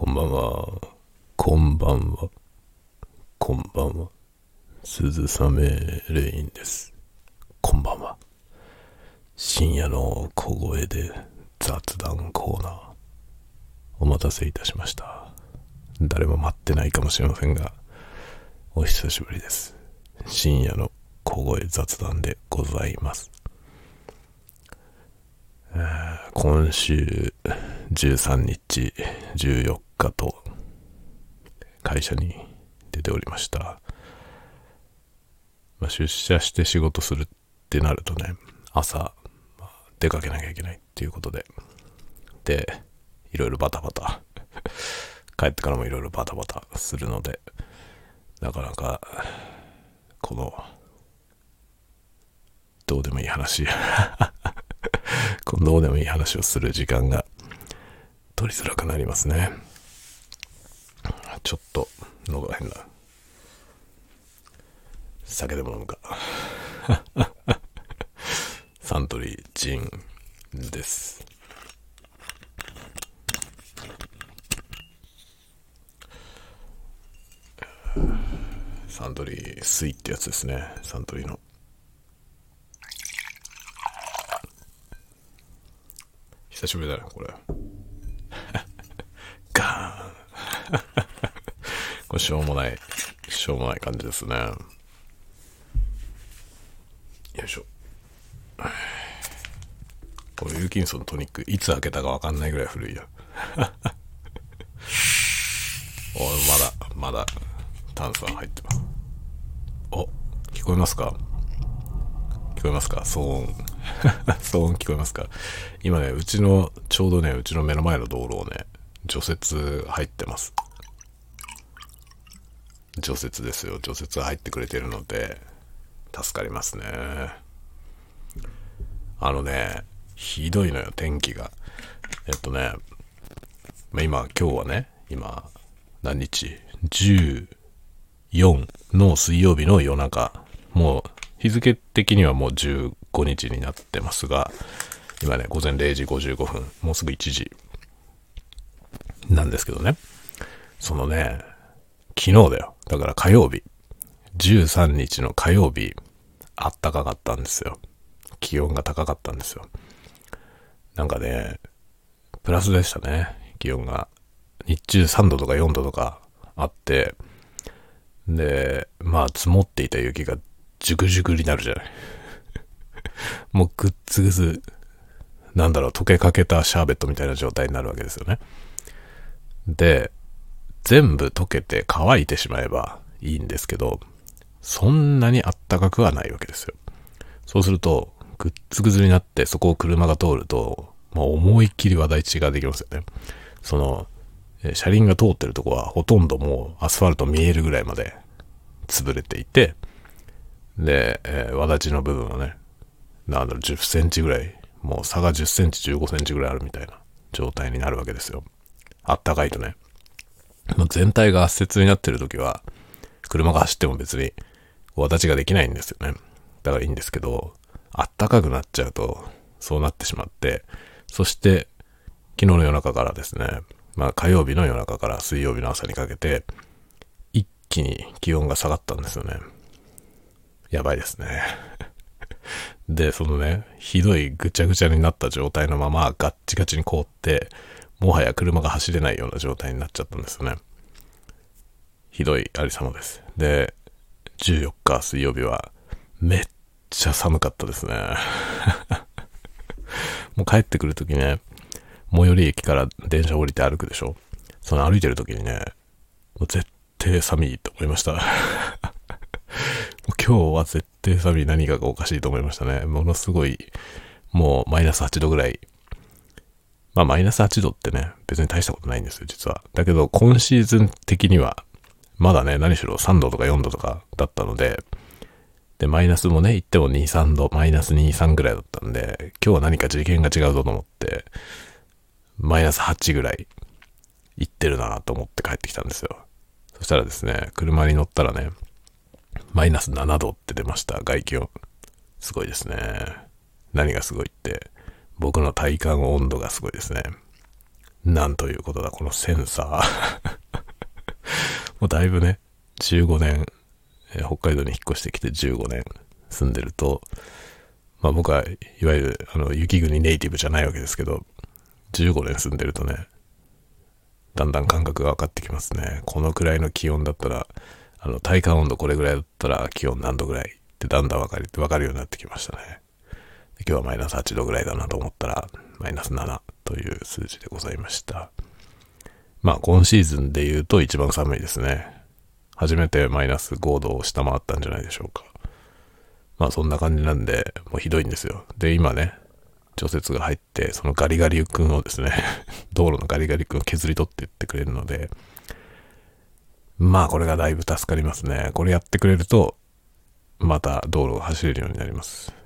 こんばんは。こんばんは。こんばんは。鈴雨レインです。こんばんは。深夜の小声で雑談コーナー。お待たせいたしました。誰も待ってないかもしれませんが、お久しぶりです。深夜の小声雑談でございます。今週13日、14日日と会社に出ておりました。まあ、出社して仕事するってなるとね、朝、まあ出かけなきゃいけないっていうことで、で、いろいろバタバタ、帰ってからもいろいろバタバタするので、なかなか、この、どうでもいい話、このどうでもいい話をする時間が取りづらくなりますね。ちょっと喉が変だ。酒でも飲むか。サントリージンです。サントリー水ってやつですね。サントリーの。久しぶりだね、これ。ガーンこれしょうもない、しょうもない感じですね。よいしょ。これウィルキンソントニック、いつ開けたかわかんないぐらい古いや。お、まだ、まだ、炭酸入ってます。お、聞こえますか？聞こえますか？騒音。騒音聞こえますか？今ね、うちの、ちょうどね、うちの目の前の道路をね、除雪入ってます。除雪ですよ。除雪入ってくれてるので、助かりますね。あのね、ひどいのよ、天気が。えっとね、まあ、今、今日はね、今、何日 ?14 の水曜日の夜中。もう、日付的にはもう15日になってますが、今ね、午前0時55分、もうすぐ1時なんですけどね。そのね、昨日だよ。だから火曜日。13日の火曜日、あったかかったんですよ。気温が高かったんですよ。なんかね、プラスでしたね。気温が。日中3度とか4度とかあって、で、まあ積もっていた雪がジュクジュクになるじゃない。もうグッツグツ、なんだろう、溶けかけたシャーベットみたいな状態になるわけですよね。で、全部溶けて乾いてしまえばいいんですけど、そんなにあったかくはないわけですよ。そうすると、グッツグツになってそこを車が通ると、まあ、思いっきり話題値ができますよね。その、車輪が通ってるとこはほとんどもうアスファルト見えるぐらいまで潰れていて、で、えー、わだちの部分はね、なんだろ、10センチぐらい、もう差が10センチ、15センチぐらいあるみたいな状態になるわけですよ。あったかいとね。もう全体が圧雪になってる時は、車が走っても別に、わだちができないんですよね。だからいいんですけど、あったかくなっちゃうと、そうなってしまって、そして、昨日の夜中からですね、まあ火曜日の夜中から水曜日の朝にかけて、一気に気温が下がったんですよね。やばいですね。で、そのね、ひどいぐちゃぐちゃになった状態のままガッチガチに凍って、もはや車が走れないような状態になっちゃったんですよね。ひどいありさまです。で、14日水曜日はめっちゃ寒かったですね。もう帰ってくるときね、最寄り駅から電車降りて歩くでしょ。その歩いてるときにね、もう絶対寒いと思いました。今日は絶対寒い何かがおかしいと思いましたね。ものすごい、もうマイナス8度ぐらい。まあマイナス8度ってね、別に大したことないんですよ、実は。だけど今シーズン的には、まだね、何しろ3度とか4度とかだったので、で、マイナスもね、言っても2、3度、マイナス2、3ぐらいだったんで、今日は何か次元が違うぞと思って、マイナス8ぐらい行ってるなと思って帰ってきたんですよ。そしたらですね、車に乗ったらね、マイナス7度って出ました、外気温。すごいですね。何がすごいって、僕の体感温度がすごいですね。なんということだ、このセンサー。もうだいぶね、15年、えー、北海道に引っ越してきて15年住んでると、まあ僕はいわゆるあの雪国ネイティブじゃないわけですけど、15年住んでるとね、だんだん感覚が分かってきますね。このくらいの気温だったら、あの体感温度これぐらいだったら気温何度ぐらいってだんだん分かり、分かるようになってきましたね。今日はマイナス8度ぐらいだなと思ったら、マイナス7という数字でございました。まあ今シーズンで言うと一番寒いですね。初めてマイナス5度を下回ったんじゃないでしょうか。まあそんな感じなんで、もうひどいんですよ。で、今ね、除雪が入って、そのガリガリ君をですね 道路のガリガリ君を削り取っていってくれるので、まあこれがだいぶ助かりますね。これやってくれると、また道路を走れるようになります。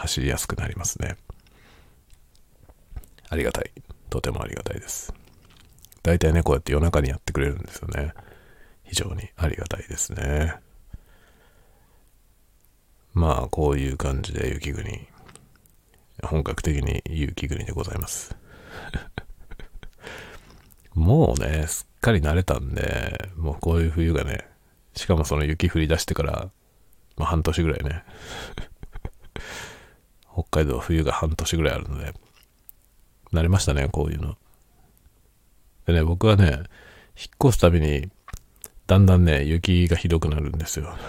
走りやすくなりますね。ありがたい。とてもありがたいです。大体ね、こうやって夜中にやってくれるんですよね。非常にありがたいですね。まあ、こういう感じで雪国。本格的に雪国でございます。もうね、すっかり慣れたんで、もうこういう冬がね、しかもその雪降り出してから、まあ半年ぐらいね、北海道冬が半年ぐらいあるので、慣れましたね、こういうの。でね、僕はね、引っ越すたびに、だんだんね、雪がひどくなるんですよ。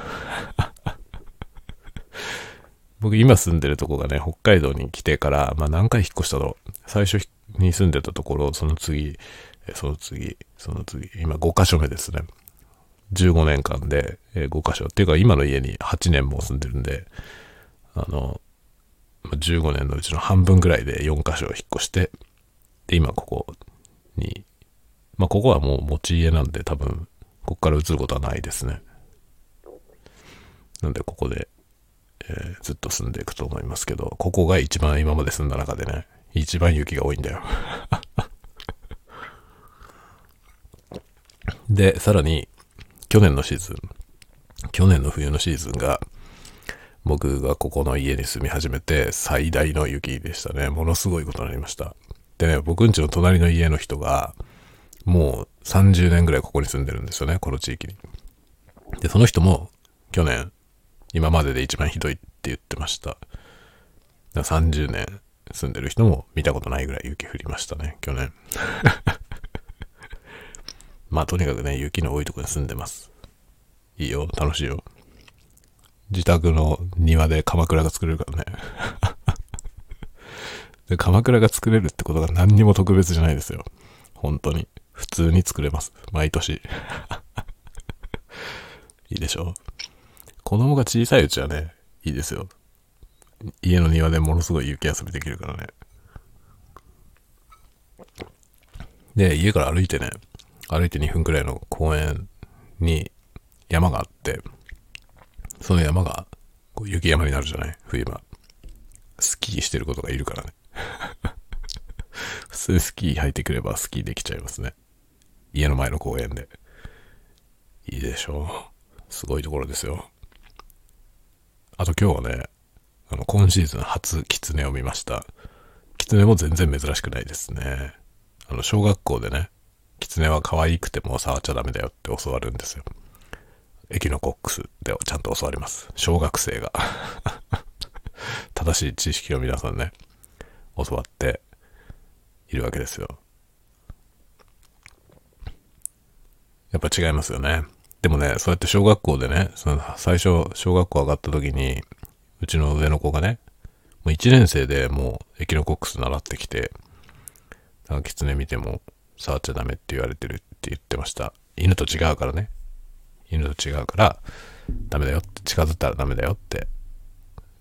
僕今住んでるとこがね、北海道に来てから、まあ何回引っ越したの？最初に住んでたところ、その次、その次、その次、今5カ所目ですね。15年間で5カ所。っていうか今の家に8年も住んでるんで、あの、15年のうちの半分ぐらいで4カ所を引っ越して、で、今ここに、まあここはもう持ち家なんで多分、ここから移ることはないですね。なんでここでえー、ずっと住んでいくと思いますけど、ここが一番今まで住んだ中でね、一番雪が多いんだよ。で、さらに、去年のシーズン、去年の冬のシーズンが、僕がここの家に住み始めて最大の雪でしたね。ものすごいことになりました。でね、僕んちの隣の家の人が、もう30年ぐらいここに住んでるんですよね、この地域に。で、その人も去年今までで一番ひどいって言ってました。だ30年住んでる人も見たことないぐらい雪降りましたね、去年。まあとにかくね、雪の多いところに住んでます。いいよ、楽しいよ。自宅の庭で鎌倉が作れるからね。で鎌倉が作れるってことが何にも特別じゃないですよ。本当に。普通に作れます。毎年。いいでしょ子供が小さいうちはね、いいですよ。家の庭でものすごい雪遊びできるからね。で、家から歩いてね、歩いて2分くらいの公園に山があって、その山がこう雪山になるじゃない？冬場。スキーしてることがいるからね。普通スキー履いてくればスキーできちゃいますね。家の前の公園で。いいでしょう。すごいところですよ。あと今日はね、あの、今シーズン初キツネを見ました。キツネも全然珍しくないですね。あの、小学校でね、キツネは可愛くても触っちゃダメだよって教わるんですよ。エキノコックスでちゃんと教わります。小学生が 正しい知識を皆さんね、教わっているわけですよ。やっぱ違いますよね。でもね、そうやって小学校でね、その最初、小学校上がった時に、うちの上の子がね、もう1年生でもうエキノコックス習ってきて、キツネ見ても触っちゃダメって言われてるって言ってました。犬と違うからね。犬と違うから、ダメだよって、近づいたらダメだよって、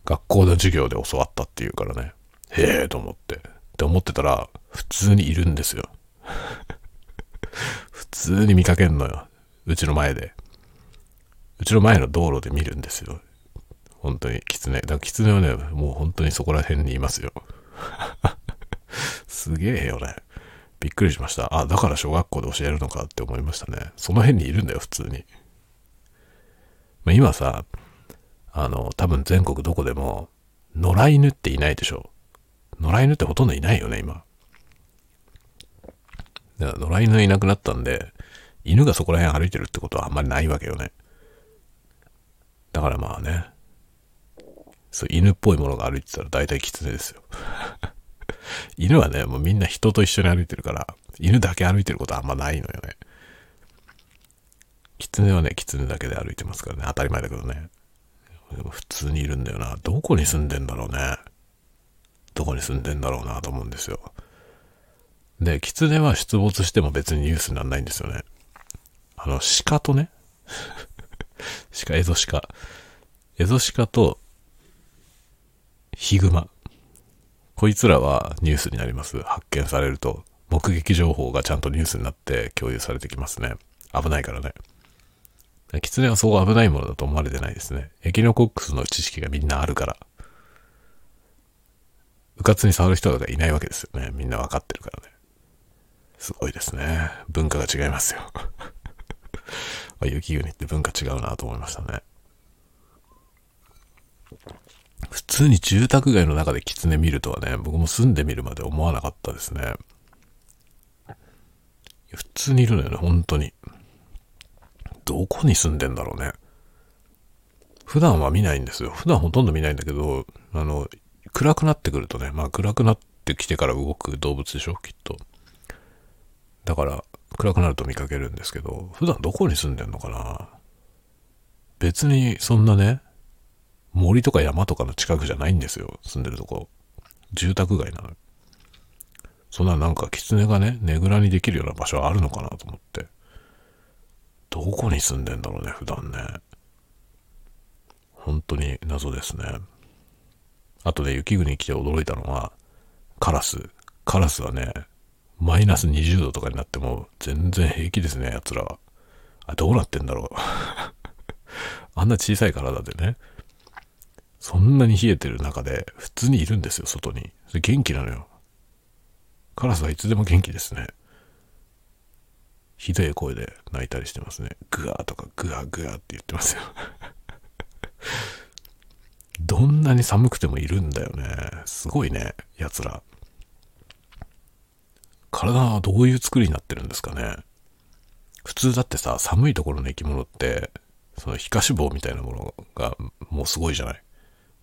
学校の授業で教わったって言うからね。へえと思って。って思ってたら、普通にいるんですよ。普通に見かけんのよ。うちの前で。うちの前の道路で見るんですよ。本当に、キツネ。だからキツネはね、もう本当にそこら辺にいますよ。すげえよね。びっくりしました。あ、だから小学校で教えるのかって思いましたね。その辺にいるんだよ、普通に。まあ、今さ、あの、多分全国どこでも、野良犬っていないでしょ。野良犬ってほとんどいないよね、今。だから野良犬いなくなったんで、犬がそこら辺歩いてるってことはあんまりないわけよね。だからまあね、そう、犬っぽいものが歩いてたら大体狐ですよ。犬はね、もうみんな人と一緒に歩いてるから、犬だけ歩いてることはあんまないのよね。狐はね、狐だけで歩いてますからね。当たり前だけどね。でも普通にいるんだよな。どこに住んでんだろうね。どこに住んでんだろうなと思うんですよ。で、狐は出没しても別にニュースにならないんですよね。あの、鹿とね、鹿、エゾ鹿。エゾ鹿と、ヒグマ。こいつらはニュースになります。発見されると、目撃情報がちゃんとニュースになって共有されてきますね。危ないからね。キツネはそう危ないものだと思われてないですね。エキノコックスの知識がみんなあるから。うかつに触る人がいないわけですよね。みんなわかってるからね。すごいですね。文化が違いますよ。雪国って文化違うなと思いましたね。普通に住宅街の中で狐見るとはね、僕も住んでみるまで思わなかったですね。普通にいるのよね、本当に。どこに住んでんだろうね。普段は見ないんですよ。普段ほとんど見ないんだけど、あの、暗くなってくるとね、まあ暗くなってきてから動く動物でしょ、きっと。だから、暗くなると見かけるんですけど、普段どこに住んでんのかな？別にそんなね、森とか山とかの近くじゃないんですよ、住んでるとこ。住宅街なの。そんななんか狐がね、ねぐらにできるような場所はあるのかなと思って。どこに住んでんだろうね、普段ね。本当に謎ですね。あとね、雪国に来て驚いたのは、カラス。カラスはね、マイナス20度とかになっても全然平気ですね、奴らは。あ、どうなってんだろう。あんな小さい体でね、そんなに冷えてる中で普通にいるんですよ、外に。元気なのよ。カラスはいつでも元気ですね。ひどい声で泣いたりしてますね。グワーとかグワーグワーって言ってますよ。どんなに寒くてもいるんだよね。すごいね、奴ら。体はどういう作りになってるんですかね。普通だってさ、寒いところの生き物って、その皮下脂肪みたいなものがもうすごいじゃない。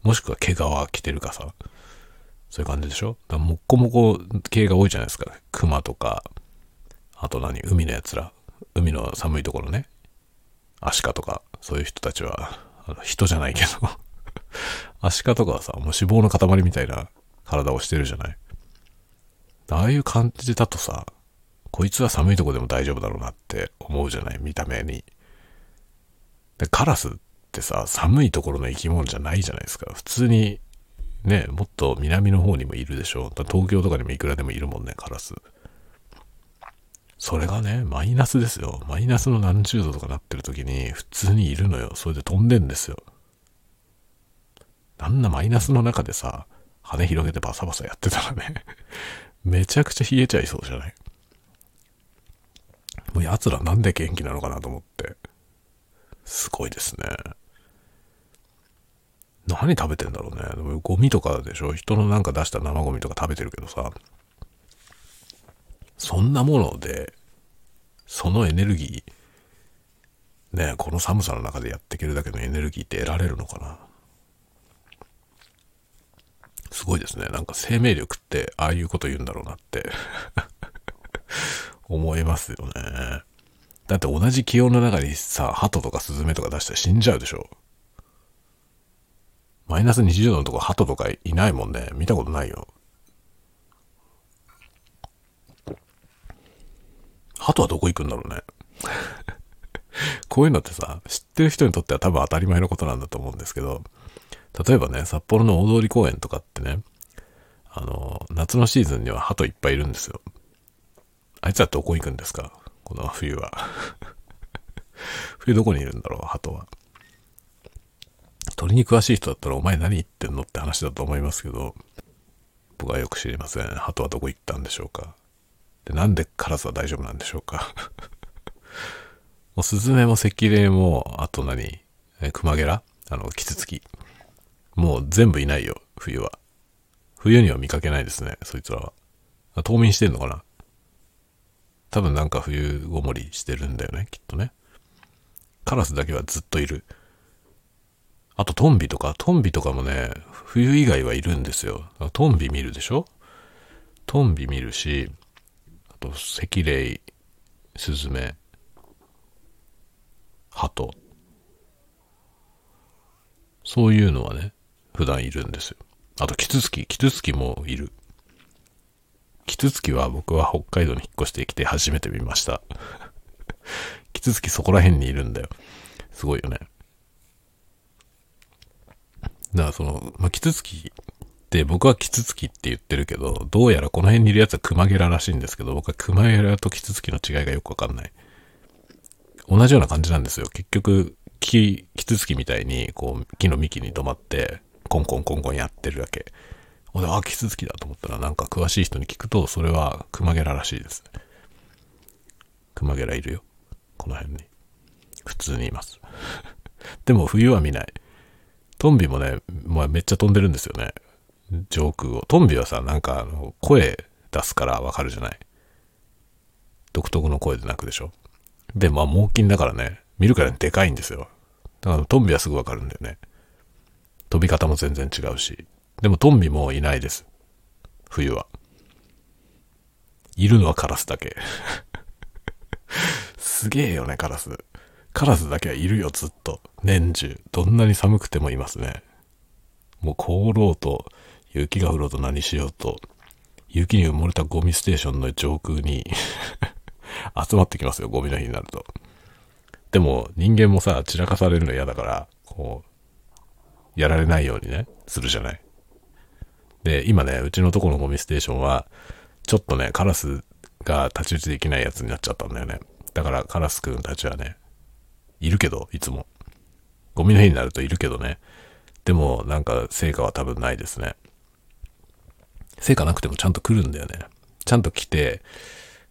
もしくは毛皮着てるかさ。そういう感じでしょだもっこもこ系が多いじゃないですか。熊とか、あと何？海のやつら。海の寒いところね。アシカとか、そういう人たちは、あの人じゃないけど アシカとかはさ、もう脂肪の塊みたいな体をしてるじゃない？ああいう感じだとさ、こいつは寒いとこでも大丈夫だろうなって思うじゃない？見た目に。で、カラスってさ、寒いところの生き物じゃないじゃないですか。普通に、ね、もっと南の方にもいるでしょ。東京とかにもいくらでもいるもんね、カラス。それがね、マイナスですよ。マイナスの何十度とかなってる時に普通にいるのよ。それで飛んでんですよ。あんなマイナスの中でさ、羽広げてバサバサやってたらね めちゃくちゃ冷えちゃいそうじゃない？もう奴らなんで元気なのかなと思って。すごいですね。何食べてんだろうね。ゴミとかでしょ？人のなんか出した生ゴミとか食べてるけどさ。そんなもので、そのエネルギー、ねこの寒さの中でやっていけるだけのエネルギーって得られるのかな？すごいですね。なんか生命力ってああいうこと言うんだろうなって 思いますよね。だって同じ気温の中にさ、鳩とかスズメとか出したら死んじゃうでしょ。マイナス20度のとこ鳩とかいないもんね。見たことないよ。鳩はどこ行くんだろうね。こういうのってさ、知ってる人にとっては多分当たり前のことなんだと思うんですけど、例えばね、札幌の大通公園とかってね、あの、夏のシーズンには鳩いっぱいいるんですよ。あいつはどこ行くんですか？この冬は。冬どこにいるんだろう鳩は。鳥に詳しい人だったらお前何言ってんのって話だと思いますけど、僕はよく知りません。鳩はどこ行ったんでしょうか。で、なんでカラスは大丈夫なんでしょうか？もうスズメもセキレイも、あと何？えクマゲラ？あの、キツツキ？もう全部いないよ、冬は。冬には見かけないですね、そいつらは。冬眠してんのかな？多分なんか冬ごもりしてるんだよね、きっとね。カラスだけはずっといる。あとトンビとか、トンビとかもね、冬以外はいるんですよ。トンビ見るでしょ？トンビ見るし、あと赤霊、スズメ、ハト。そういうのはね、普段いるんですよ。あとキツツキ、キツツキもいる。キツツキは僕は北海道に引っ越してきて初めて見ました。キツツキそこら辺にいるんだよ。すごいよね。だからその、まあ、キツツキって僕はキツツキって言ってるけど、どうやらこの辺にいるやつはクマゲラらしいんですけど、僕はクマゲラとキツツキの違いがよくわかんない。同じような感じなんですよ。結局、木、キツツキみたいに、こう、木の幹に止まって、コンコンコンコンやってるだけ。俺、あ、キツツキだと思ったら、なんか詳しい人に聞くと、それはクマゲラらしいです。クマゲラいるよ。この辺に。普通にいます。でも冬は見ない。トンビもね、まあ、めっちゃ飛んでるんですよね。上空を。トンビはさ、なんかあの、声出すからわかるじゃない？独特の声で鳴くでしょ？で、まあ、猛禽だからね、見るからでかいんですよ。だからトンビはすぐわかるんだよね。飛び方も全然違うし。でもトンビもいないです。冬は。いるのはカラスだけ。すげえよね、カラス。カラスだけはいるよ、ずっと。年中。どんなに寒くてもいますね。もう凍ろうと、雪が降ろうと何しようと、雪に埋もれたゴミステーションの上空に 集まってきますよ、ゴミの日になると。でも、人間もさ、散らかされるの嫌だから、こう、やられないようにね、するじゃない。で、今ね、うちのとこのゴミステーションは、ちょっとね、カラスが太刀打ちできないやつになっちゃったんだよね。だからカラスくんたちはね、いるけど、いつも。ゴミの日になるといるけどね。でも、なんか、成果は多分ないですね。成果なくてもちゃんと来るんだよね。ちゃんと来て、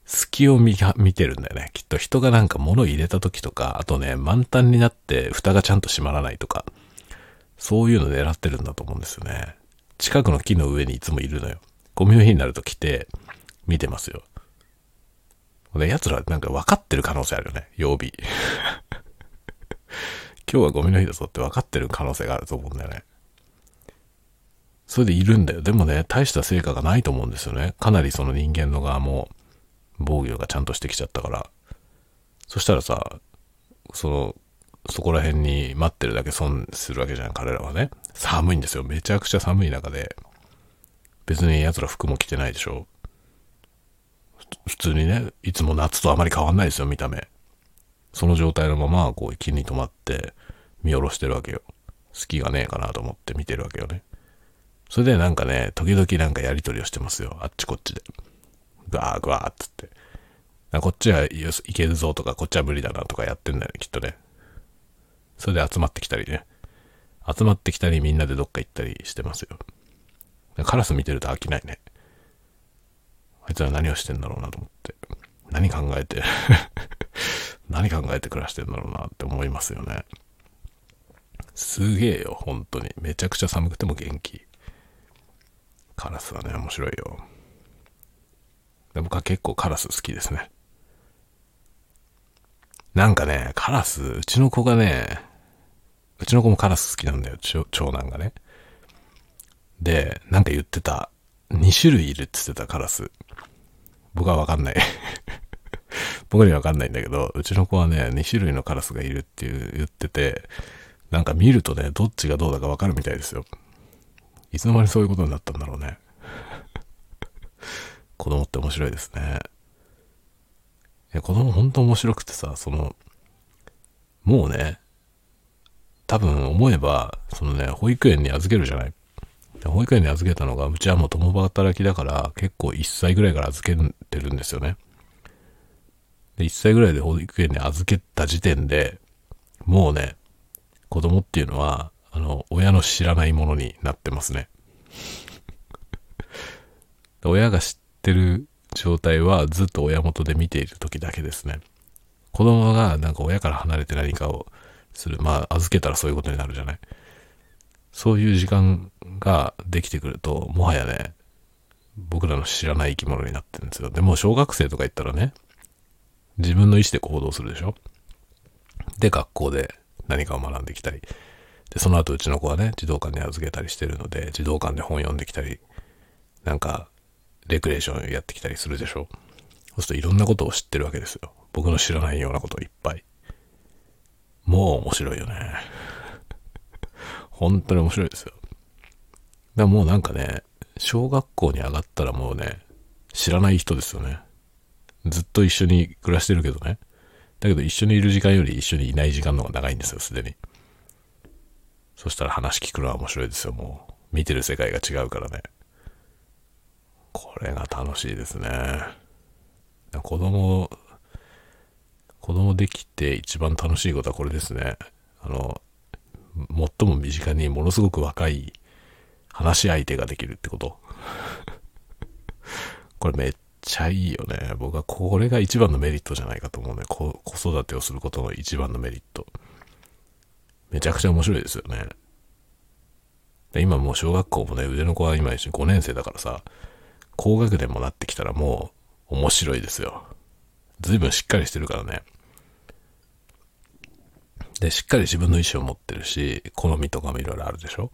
隙を見てるんだよね。きっと人がなんか物入れた時とか、あとね、満タンになって蓋がちゃんと閉まらないとか、そういうの狙ってるんだと思うんですよね。近くの木の上にいつもいるのよ。ゴミの日になると来て、見てますよ。で、奴らなんか分かってる可能性あるよね。曜日。今日はゴミの日だぞって分かってる可能性があると思うんだよね。それでいるんだよ。でもね、大した成果がないと思うんですよね。かなりその人間の側も防御がちゃんとしてきちゃったから。そしたらさ、その、そこら辺に待ってるだけ損するわけじゃん、彼らはね。寒いんですよ。めちゃくちゃ寒い中で。別に奴ら服も着てないでしょ。普通にね、いつも夏とあまり変わんないですよ、見た目。その状態のまま、こう、木に止まって見下ろしてるわけよ。隙がねえかなと思って見てるわけよね。それでなんかね、時々なんかやりとりをしてますよ。あっちこっちで。ぐわーぐわーっつって。こっちはいけるぞとか、こっちは無理だなとかやってんだよね、きっとね。それで集まってきたりね。集まってきたりみんなでどっか行ったりしてますよ。カラス見てると飽きないね。あいつら何をしてんだろうなと思って。何考えて 何考えて暮らしてんだろうなって思いますよね。すげえよ、本当に。めちゃくちゃ寒くても元気。カラスはね、面白いよ。僕は結構カラス好きですね。なんかね、カラス、うちの子がね、うちの子もカラス好きなんだよ、長男がね。で、なんか言ってた。2種類いるって言ってたカラス。僕はわかんない 僕にはわかんないんだけど、うちの子はね、2種類のカラスがいるっていう言ってて、なんか見るとね、どっちがどうだかわかるみたいですよ。いつの間にそういうことになったんだろうね。子供って面白いですね。いや、子供ほんと面白くてさ、その、もうね、多分思えば、そのね、保育園に預けるじゃない。保育園に預けたのが、うちはもう共働きだから、結構1歳ぐらいから預けてるんですよね。で、1歳ぐらいで保育園に預けた時点で、もうね、子供っていうのは、あの、親の知らないものになってますね。親が知ってる状態はずっと親元で見ている時だけですね。子供がなんか親から離れて何かをする。まあ、預けたらそういうことになるじゃない。そういう時間ができてくると、もはやね、僕らの知らない生き物になってるんですよ。でも小学生とか言ったらね、自分の意思で行動するでしょで、学校で何かを学んできたり。で、その後うちの子はね、児童館に預けたりしてるので、児童館で本読んできたり、なんか、レクレーションやってきたりするでしょそうするといろんなことを知ってるわけですよ。僕の知らないようなことをいっぱい。もう面白いよね。本当に面白いですよ。だからもうなんかね、小学校に上がったらもうね、知らない人ですよね。ずっと一緒に暮らしてるけどね。だけど一緒にいる時間より一緒にいない時間の方が長いんですよ、すでに。そしたら話聞くのは面白いですよ、もう。見てる世界が違うからね。これが楽しいですね。子供、子供できて一番楽しいことはこれですね。あの、最も身近にものすごく若い話し相手ができるってこと。これめっちゃいいよね。僕はこれが一番のメリットじゃないかと思うね。子育てをすることの一番のメリット。めちゃくちゃ面白いですよね。で今もう小学校もね、腕の子は今一緒に5年生だからさ、高学年もなってきたらもう面白いですよ。随分しっかりしてるからね。で、しっかり自分の意思を持ってるし、好みとかもいろいろあるでしょ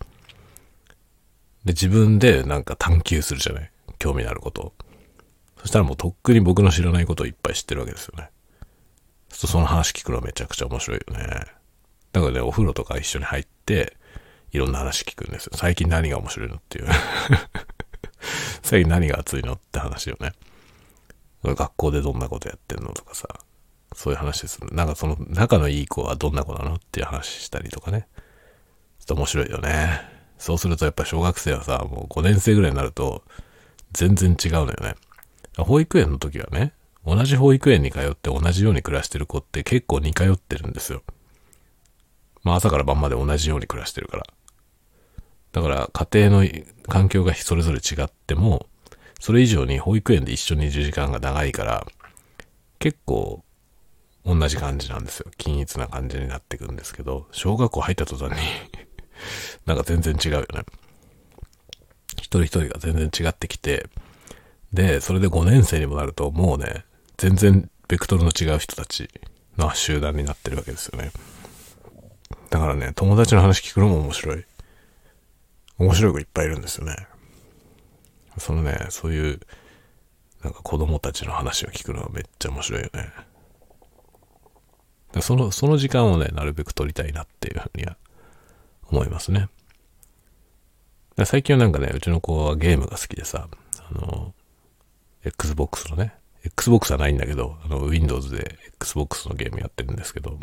で、自分でなんか探求するじゃない？興味のあること。そしたらもうとっくに僕の知らないことをいっぱい知ってるわけですよね。そその話聞くのはめちゃくちゃ面白いよね。だからね、お風呂とか一緒に入って、いろんな話聞くんですよ。最近何が面白いのっていう。最近何が熱いのって話よね。学校でどんなことやってんのとかさ。そういう話です。なんかその仲のいい子はどんな子なのっていう話したりとかね。ちょっと面白いよね。そうするとやっぱ小学生はさ、もう5年生ぐらいになると全然違うのよね。保育園の時はね、同じ保育園に通って同じように暮らしてる子って結構似通ってるんですよ。まあ朝から晩まで同じように暮らしてるから。だから家庭の環境がそれぞれ違っても、それ以上に保育園で一緒にいる時間が長いから、結構同じ感じなんですよ。均一な感じになってくんですけど、小学校入った途端に なんか全然違うよね。一人一人が全然違ってきて、で、それで5年生にもなると、もうね、全然ベクトルの違う人たちの集団になってるわけですよね。だからね、友達の話聞くのも面白い。面白い子いっぱいいるんですよね。そのね、そういう、なんか子供たちの話を聞くのはめっちゃ面白いよね。その、その時間をね、なるべく取りたいなっていうふうには思いますね。最近はなんかね、うちの子はゲームが好きでさ、あの、Xbox のね、Xbox はないんだけど、あの、Windows で Xbox のゲームやってるんですけど、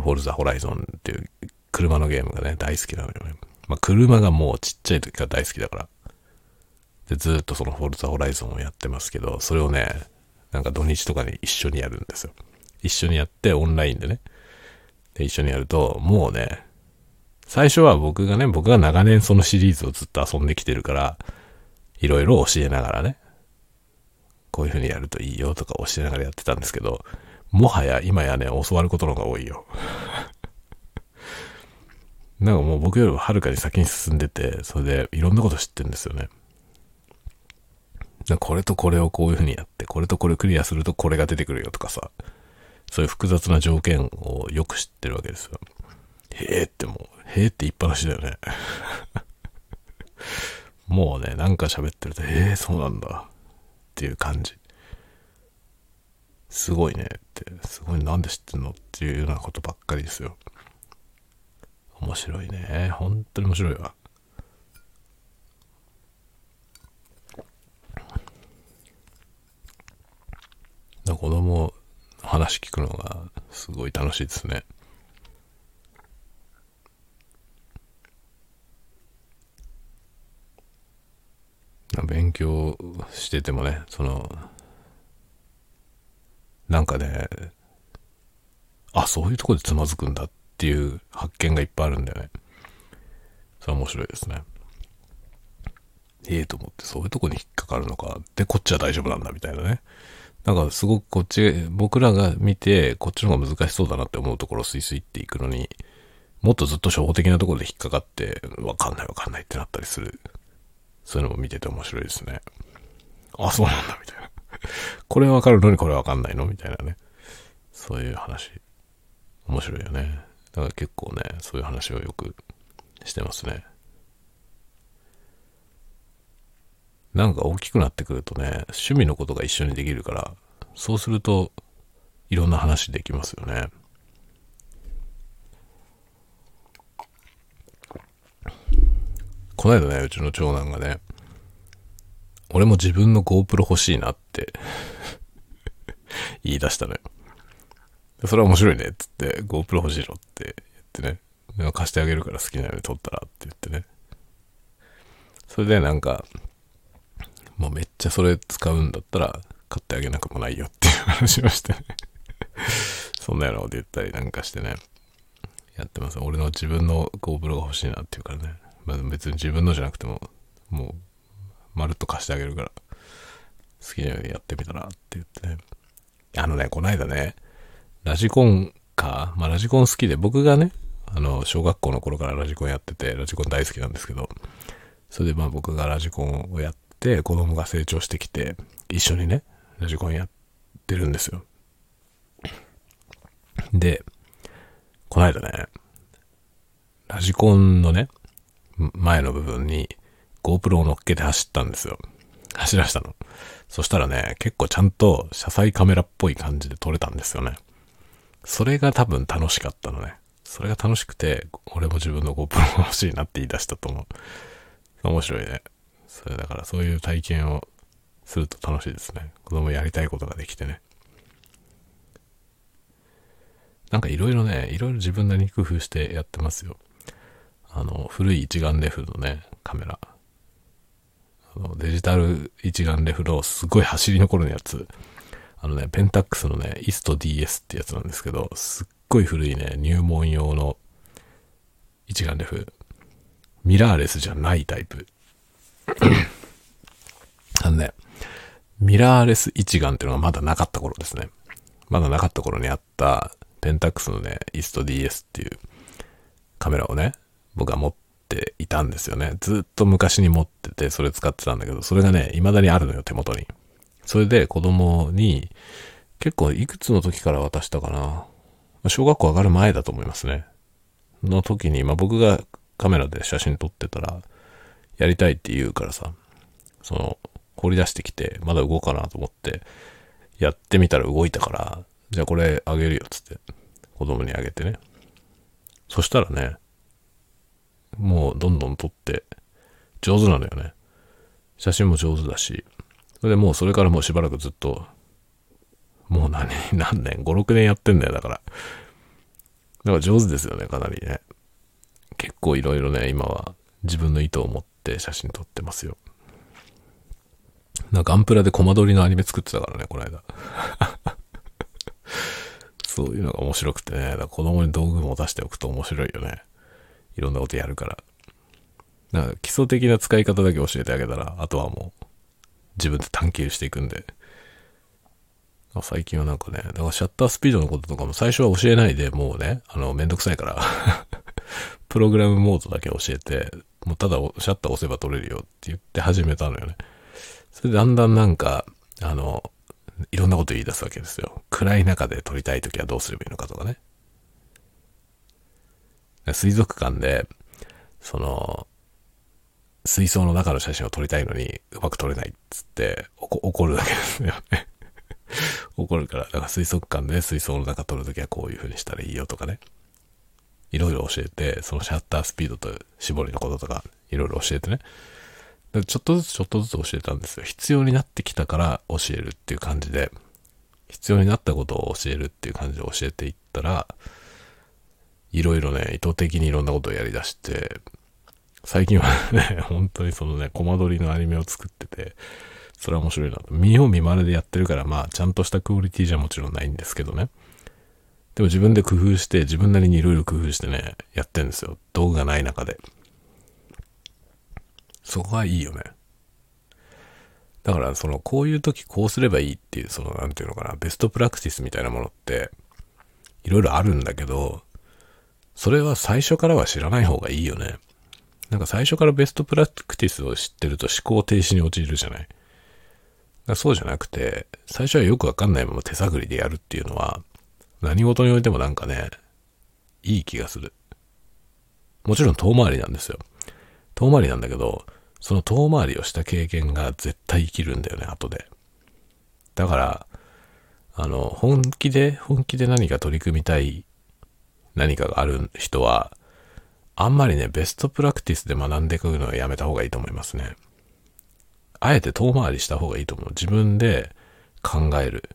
フォルザホライゾンっていう車のゲームがね、大好きなのよね。まあ、車がもうちっちゃい時から大好きだから。で、ずっとそのフォルザホライゾンをやってますけど、それをね、なんか土日とかに一緒にやるんですよ。一緒にやってオンラインでね。で、一緒にやると、もうね、最初は僕がね、僕が長年そのシリーズをずっと遊んできてるから、いろいろ教えながらね、こういう風にやるといいよとか教えながらやってたんですけど、もはや今やね、教わることの方が多いよ。なんかもう僕よりもはるかに先に進んでて、それでいろんなこと知ってるんですよね。これとこれをこういう風にやって、これとこれクリアするとこれが出てくるよとかさ、そういう複雑な条件をよく知ってるわけですよ。へえってもう、へえって言いっぱなしだよね。もうね、なんか喋ってると、ええそうなんだ。っていう感じ。すごいねって、すごいなんで知ってんのっていうようなことばっかりですよ。面白いね。本当に面白いわ。子供話聞くのがすごい楽しいですね。勉強しててもね、その、なんかね、あ、そういうとこでつまずくんだっていう発見がいっぱいあるんだよね。それは面白いですね。ええと思って、そういうとこに引っかかるのか。で、こっちは大丈夫なんだみたいなね。なんかすごくこっち、僕らが見て、こっちの方が難しそうだなって思うところをスイスイっていくのに、もっとずっと初歩的なところで引っかかって、わかんないわかんないってなったりする。そういうのも見てて面白いですね。あ、そうなんだ、みたいな。これわかるのにこれわかんないの？みたいなね。そういう話。面白いよね。だから結構ね、そういう話をよくしてますね。なんか大きくなってくるとね、趣味のことが一緒にできるから、そうするといろんな話できますよね。この間ね、うちの長男がね、俺も自分の GoPro 欲しいなって 言い出したのよ。それは面白いねっつって、GoPro 欲しいのって言ってね、貸してあげるから好きなように撮ったらって言ってね。それでなんか、もうめっちゃそれ使うんだったら買ってあげなくもないよっていう話をしてそんなようなこと言ったりなんかしてね。やってます。俺の自分の GoPro が欲しいなっていうからね。まあ別に自分のじゃなくても、もう、まるっと貸してあげるから、好きなようにやってみたらって言ってね。あのね、こないだね、ラジコンか、まあラジコン好きで、僕がね、あの、小学校の頃からラジコンやってて、ラジコン大好きなんですけど、それでまあ僕がラジコンをやって、子供が成長してきて、一緒にね、ラジコンやってるんですよ。で、この間ね、ラジコンのね、前の部分に GoPro を乗っけて走ったんですよ。走らしたの。そしたらね、結構ちゃんと車載カメラっぽい感じで撮れたんですよね。それが多分楽しかったのね。それが楽しくて、俺も自分の GoPro が欲しいなって言い出したと思う。面白いね。それだからそういう体験をすると楽しいですね。子供やりたいことができてね。なんかいろいろね、いろいろ自分なりに工夫してやってますよ。あの、古い一眼レフのね、カメラ。のデジタル一眼レフのすごい走り残るやつ。あのね、ペンタックスのね、イスト DS ってやつなんですけど、すっごい古いね、入門用の一眼レフ。ミラーレスじゃないタイプ。あのね、ミラーレス一眼っていうのがまだなかった頃ですね。まだなかった頃にあったペンタックスのね、イスト DS っていうカメラをね、僕は持っていたんですよね。ずっと昔に持ってて、それ使ってたんだけど、それがね、未だにあるのよ、手元に。それで子供に、結構いくつの時から渡したかな。小学校上がる前だと思いますね。の時に、まあ、僕がカメラで写真撮ってたら、やりたいって言うからさ、その、掘り出してきて、まだ動かなと思って、やってみたら動いたから、じゃあこれあげるよ、つって、子供にあげてね。そしたらね、もうどんどん撮って、上手なのよね。写真も上手だし。それでもうそれからもうしばらくずっと、もう何、何年 ?5、6年やってんだよ、だから。だから上手ですよね、かなりね。結構いろいろね、今は自分の意図を持って写真撮ってますよ。なんかガンプラでコマ撮りのアニメ作ってたからね、この間。そういうのが面白くてね、だから子供に道具持たせておくと面白いよね。いろんなことやるから。だか基礎的な使い方だけ教えてあげたら、あとはもう自分で探求していくんで。最近はなんかね、だからシャッタースピードのこととかも最初は教えないでもうね、あの、めんどくさいから プログラムモードだけ教えて、もうただシャッター押せば撮れるよって言って始めたのよね。それでだんだんなんか、あの、いろんなこと言い出すわけですよ。暗い中で撮りたいときはどうすればいいのかとかね。水族館で、その、水槽の中の写真を撮りたいのにうまく撮れないっつって怒るだけですよね 怒るから、だから水族館で水槽の中撮るときはこういう風にしたらいいよとかね。いろいろ教えて、そのシャッタースピードと絞りのこととか、いろいろ教えてね。ちょっとずつちょっとずつ教えたんですよ。必要になってきたから教えるっていう感じで、必要になったことを教えるっていう感じで教えていったら、いろいろね、意図的にいろんなことをやり出して、最近はね、本当にそのね、コマ撮りのアニメを作ってて、それは面白いなと。見よう見まねでやってるから、まあ、ちゃんとしたクオリティじゃもちろんないんですけどね。でも自分で工夫して、自分なりにいろいろ工夫してね、やってんですよ。道具がない中で。そこはいいよね。だから、その、こういう時こうすればいいっていう、その、なんていうのかな、ベストプラクティスみたいなものって、いろいろあるんだけど、それは最初からは知らない方がいいよね。なんか最初からベストプラクティスを知ってると思考停止に陥るじゃない。だそうじゃなくて、最初はよくわかんないまま手探りでやるっていうのは、何事においてもなんかね、いい気がする。もちろん遠回りなんですよ。遠回りなんだけど、その遠回りをした経験が絶対生きるんだよね、後で。だから、あの、本気で、本気で何か取り組みたい何かがある人は、あんまりね、ベストプラクティスで学んでいくのはやめた方がいいと思いますね。あえて遠回りした方がいいと思う。自分で考える。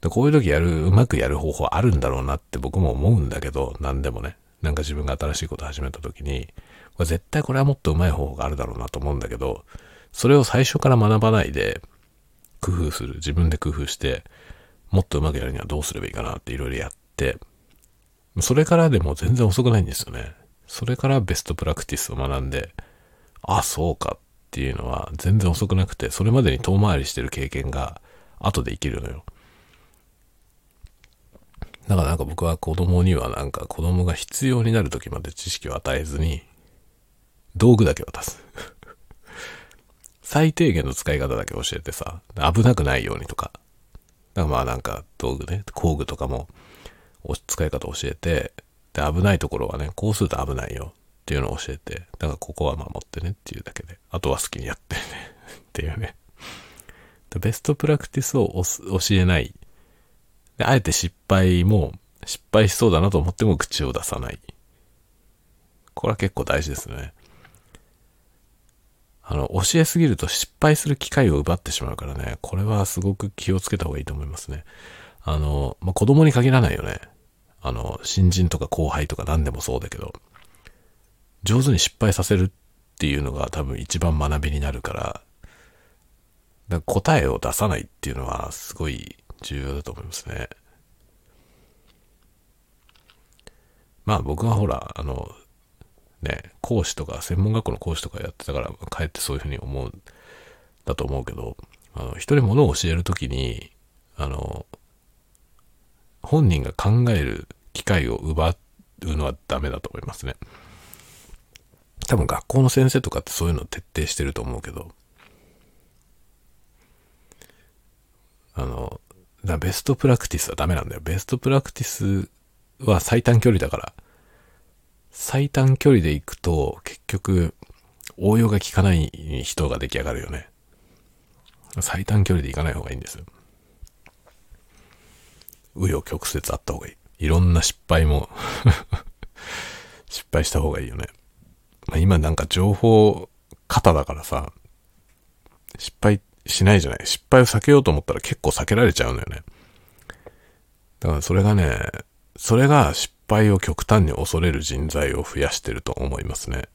でこういう時やる、うまくやる方法あるんだろうなって僕も思うんだけど、何でもね。なんか自分が新しいこと始めた時に、これ絶対これはもっとうまい方法があるだろうなと思うんだけど、それを最初から学ばないで、工夫する。自分で工夫して、もっとうまくやるにはどうすればいいかなっていろいろやって、それからでも全然遅くないんですよね。それからベストプラクティスを学んで、あ、そうかっていうのは全然遅くなくて、それまでに遠回りしてる経験が後で生きるのよ。だからなんか僕は子供にはなんか子供が必要になる時まで知識を与えずに、道具だけ渡す。最低限の使い方だけ教えてさ、危なくないようにとか。だからまあなんか道具ね、工具とかも使い方教えて、で、危ないところはね、こうすると危ないよっていうのを教えて、だからここは守ってねっていうだけで、あとは好きにやってね っていうね。ベストプラクティスを教えない。で、あえて失敗も、失敗しそうだなと思っても口を出さない。これは結構大事ですね。あの、教えすぎると失敗する機会を奪ってしまうからね、これはすごく気をつけた方がいいと思いますね。あの、まあ、子供に限らないよね。あの、新人とか後輩とか何でもそうだけど、上手に失敗させるっていうのが多分一番学びになるから、から答えを出さないっていうのはすごい重要だと思いますね。まあ僕はほら、あの、ね、講師とか、専門学校の講師とかやってたから、かえってそういうふうに思うだと思うけど、あの、人に物を教えるときに、あの、本人が考える機会を奪うのはダメだと思いますね。多分学校の先生とかってそういうのを徹底してると思うけど、あの、だベストプラクティスはダメなんだよ。ベストプラクティスは最短距離だから。最短距離で行くと結局応用が効かない人が出来上がるよね。最短距離で行かない方がいいんですよ。紆余曲折あった方がいい。いろんな失敗も 失敗した方がいいよね。まあ、今なんか情報型だからさ、失敗しないじゃない。失敗を避けようと思ったら結構避けられちゃうのよね。だからそれがね、それが失敗を極端に恐れる人材を増やしてると思いますね。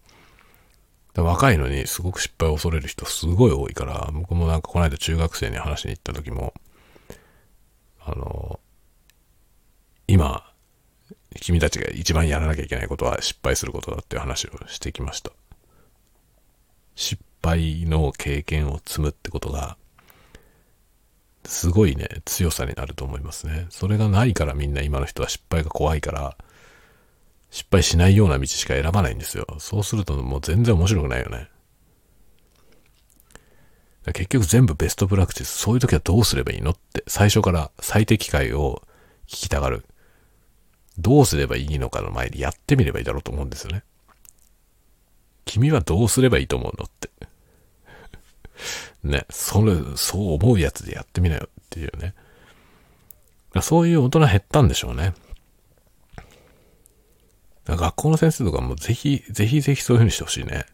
若いのにすごく失敗を恐れる人すごい多いから、僕もなんかこの間中学生に話しに行った時も、あの、今、君たちが一番やらなきゃいけないことは失敗することだっていう話をしてきました。失敗の経験を積むってことが、すごいね、強さになると思いますね。それがないからみんな今の人は失敗が怖いから、失敗しないような道しか選ばないんですよ。そうするともう全然面白くないよね。結局全部ベストプラクティス、そういう時はどうすればいいのって最初から最適解を聞きたがる。どうすればいいのかの前にやってみればいいだろうと思うんですよね。君はどうすればいいと思うのって。ね、それ、そう思うやつでやってみなよっていうね。そういう大人減ったんでしょうね。学校の先生とかもぜひ、ぜひぜひそういう風にしてほしいね。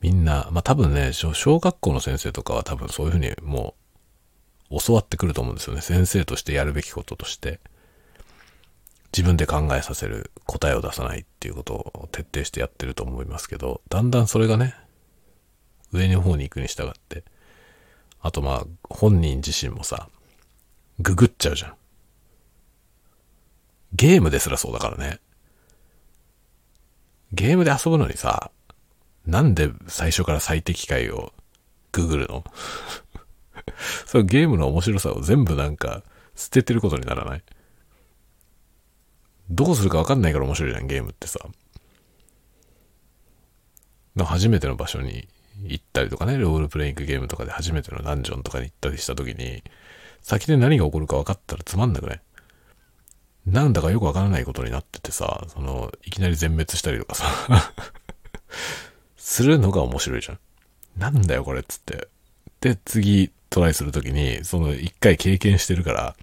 みんな、まあ多分ね、小学校の先生とかは多分そういう風にもう教わってくると思うんですよね。先生としてやるべきこととして。自分で考えさせる答えを出さないっていうことを徹底してやってると思いますけど、だんだんそれがね、上の方に行くに従って、あとまあ、本人自身もさ、ググっちゃうじゃん。ゲームですらそうだからね。ゲームで遊ぶのにさ、なんで最初から最適解をググるの？そのゲームの面白さを全部なんか捨ててることにならない？どうするかわかんないから面白いじゃん、ゲームってさ。初めての場所に行ったりとかね、ロールプレイングゲームとかで初めてのダンジョンとかに行ったりした時に、先で何が起こるか分かったらつまんなくない？なんだかよくわからないことになっててさ、その、いきなり全滅したりとかさ するのが面白いじゃん。なんだよこれっつって。で、次トライするときに、その一回経験してるから、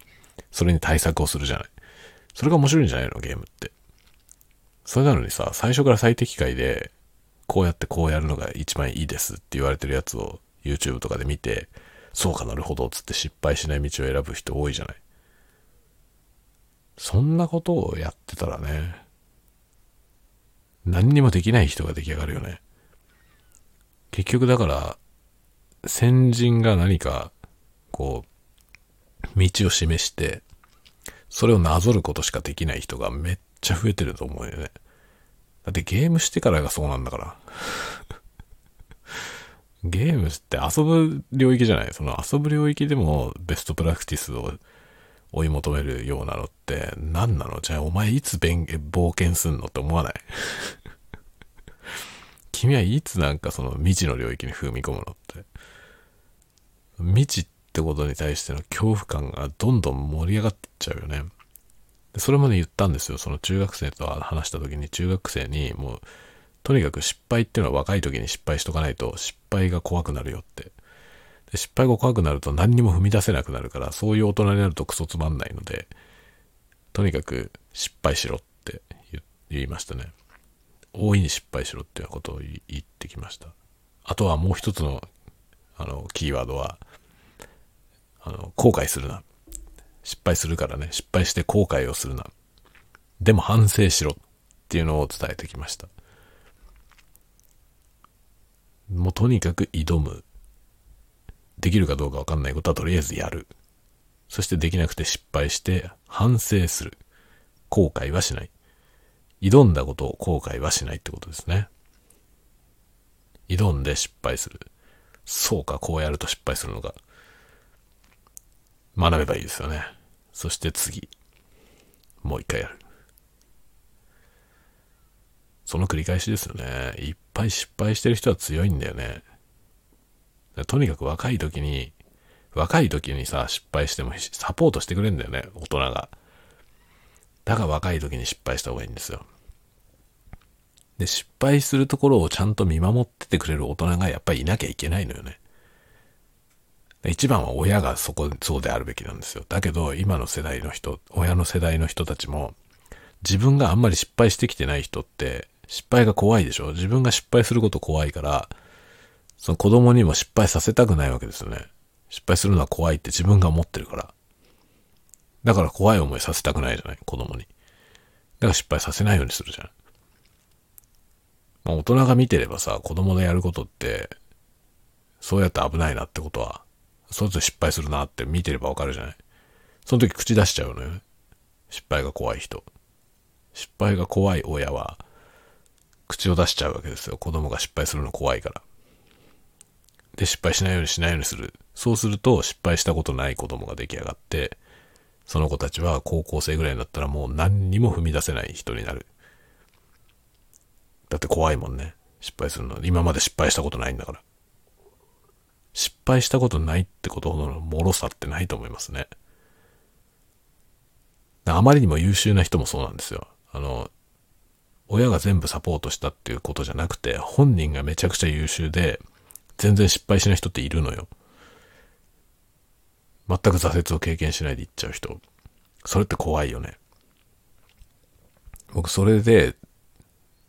それに対策をするじゃない。それが面白いんじゃないの？ゲームって。それなのにさ、最初から最適解で、こうやってこうやるのが一番いいですって言われてるやつを YouTube とかで見て、そうかなるほどっつって失敗しない道を選ぶ人多いじゃない。そんなことをやってたらね、何にもできない人が出来上がるよね。結局だから、先人が何か、こう、道を示して、それをなぞることしかできない人がめっちゃ増えてると思うよね。だってゲームしてからがそうなんだから。ゲームって遊ぶ領域じゃない？その遊ぶ領域でもベストプラクティスを追い求めるようなのって何なの？じゃあお前いつ冒険すんのって思わない？君はいつなんかその未知の領域に踏み込むのって。未知っってことに対しての恐怖感がどんどん盛り上がってっちゃうよね。それもね言ったんですよ。その中学生と話した時に中学生にもうとにかく失敗っていうのは若い時に失敗しとかないと失敗が怖くなるよって。で失敗が怖くなると何にも踏み出せなくなるから、そういう大人になるとクソつまんないので、とにかく失敗しろって言いましたね。大いに失敗しろっていうことを言ってきました。あとはもう一つの、あの、キーワードは、あの、後悔するな。失敗するからね、失敗して後悔をするな。でも反省しろっていうのを伝えてきました。もうとにかく挑む。できるかどうかわかんないことはとりあえずやる。そしてできなくて失敗して反省する。後悔はしない。挑んだことを後悔はしないってことですね。挑んで失敗する。そうか、こうやると失敗するのか。学べばいいですよね。そして次。もう一回やる。その繰り返しですよね。いっぱい失敗してる人は強いんだよね。とにかく若い時に、若い時にさ、失敗してもサポートしてくれるんだよね、大人が。だから若い時に失敗した方がいいんですよ。で、失敗するところをちゃんと見守っててくれる大人がやっぱりいなきゃいけないのよね。一番は親がそこ、そうであるべきなんですよ。だけど、今の世代の人、親の世代の人たちも、自分があんまり失敗してきてない人って、失敗が怖いでしょ？自分が失敗すること怖いから、その子供にも失敗させたくないわけですよね。失敗するのは怖いって自分が思ってるから。だから怖い思いさせたくないじゃない？子供に。だから失敗させないようにするじゃん。まあ大人が見てればさ、子供のやることって、そうやって危ないなってことは、そうやって失敗するなって見てればわかるじゃない？その時口出しちゃうのよね。失敗が怖い人。失敗が怖い親は、口を出しちゃうわけですよ。子供が失敗するの怖いから。で、失敗しないようにしないようにする。そうすると、失敗したことない子供が出来上がって、その子たちは高校生ぐらいになったらもう何にも踏み出せない人になる。だって怖いもんね。失敗するの。今まで失敗したことないんだから。失敗したことないってことほどの脆さってないと思いますね。あまりにも優秀な人もそうなんですよ。あの、親が全部サポートしたっていうことじゃなくて、本人がめちゃくちゃ優秀で、全然失敗しない人っているのよ。全く挫折を経験しないで行っちゃう人。それって怖いよね。僕それで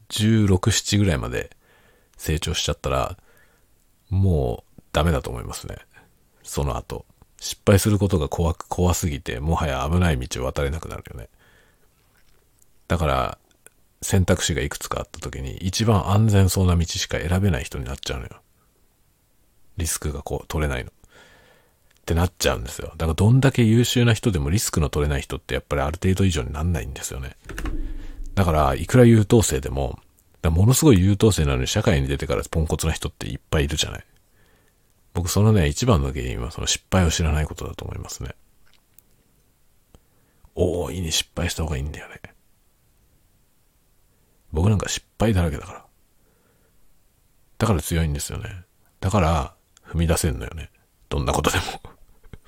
16、7ぐらいまで成長しちゃったら、もうダメだと思いますね。その後。失敗することが怖く、怖すぎて、もはや危ない道を渡れなくなるよね。だから、選択肢がいくつかあった時に、一番安全そうな道しか選べない人になっちゃうのよ。リスクがこう取れないの。ってなっちゃうんですよ。だからどんだけ優秀な人でもリスクの取れない人ってやっぱりある程度以上になんないんですよね。だから、いくら優等生でも、ものすごい優等生なのに社会に出てからポンコツな人っていっぱいいるじゃない。僕そのね、一番の原因はその失敗を知らないことだと思いますね。大いに失敗した方がいいんだよね。僕なんか失敗だらけだから。だから強いんですよね。だから踏み出せんのよね。どんなことでも。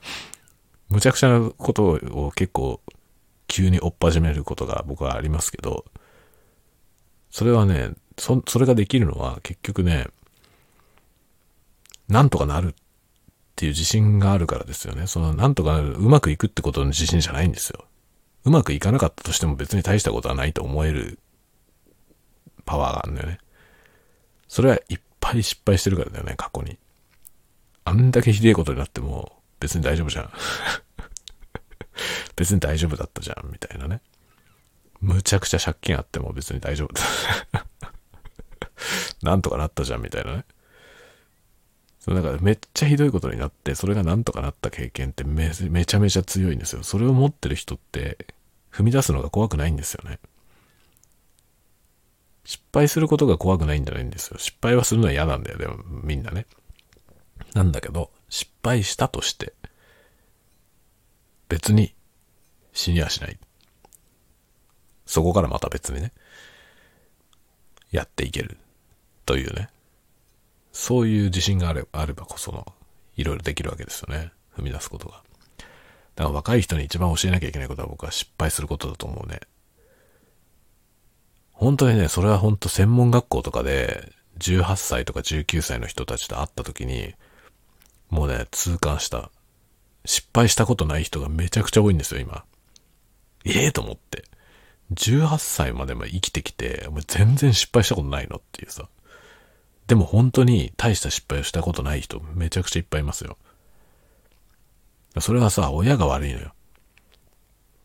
むちゃくちゃなことを結構急に追っ始めることが僕はありますけど、それはね、そ、それができるのは結局ね、なんとかなるっていう自信があるからですよね。そのなんとかなる、うまくいくってことの自信じゃないんですよ。うまくいかなかったとしても別に大したことはないと思えるパワーがあるんだよね。それはいっぱい失敗してるからだよね、過去に。あんだけひでえことになっても別に大丈夫じゃん。別に大丈夫だったじゃん、みたいなね。むちゃくちゃ借金あっても別に大丈夫。なんとかなったじゃん、みたいなね。そうだからめっちゃひどいことになって、それがなんとかなった経験ってめめちゃめちゃ強いんですよ。それを持ってる人って踏み出すのが怖くないんですよね。失敗することが怖くないんじゃないんですよ。失敗はするのは嫌なんだよ、でもみんなね。なんだけど、失敗したとして、別に死にはしない。そこからまた別にね、やっていけるというね。そういう自信があれあればこその、いろいろできるわけですよね。踏み出すことが。だから若い人に一番教えなきゃいけないことは僕は失敗することだと思うね。本当にね、それは本当専門学校とかで、18歳とか19歳の人たちと会った時に、もうね、痛感した。失敗したことない人がめちゃくちゃ多いんですよ、今。ええー、と思って。18歳までも生きてきて、もう全然失敗したことないのっていうさ。でも本当に大した失敗をしたことない人めちゃくちゃいっぱいいますよ。それはさ、親が悪いのよ。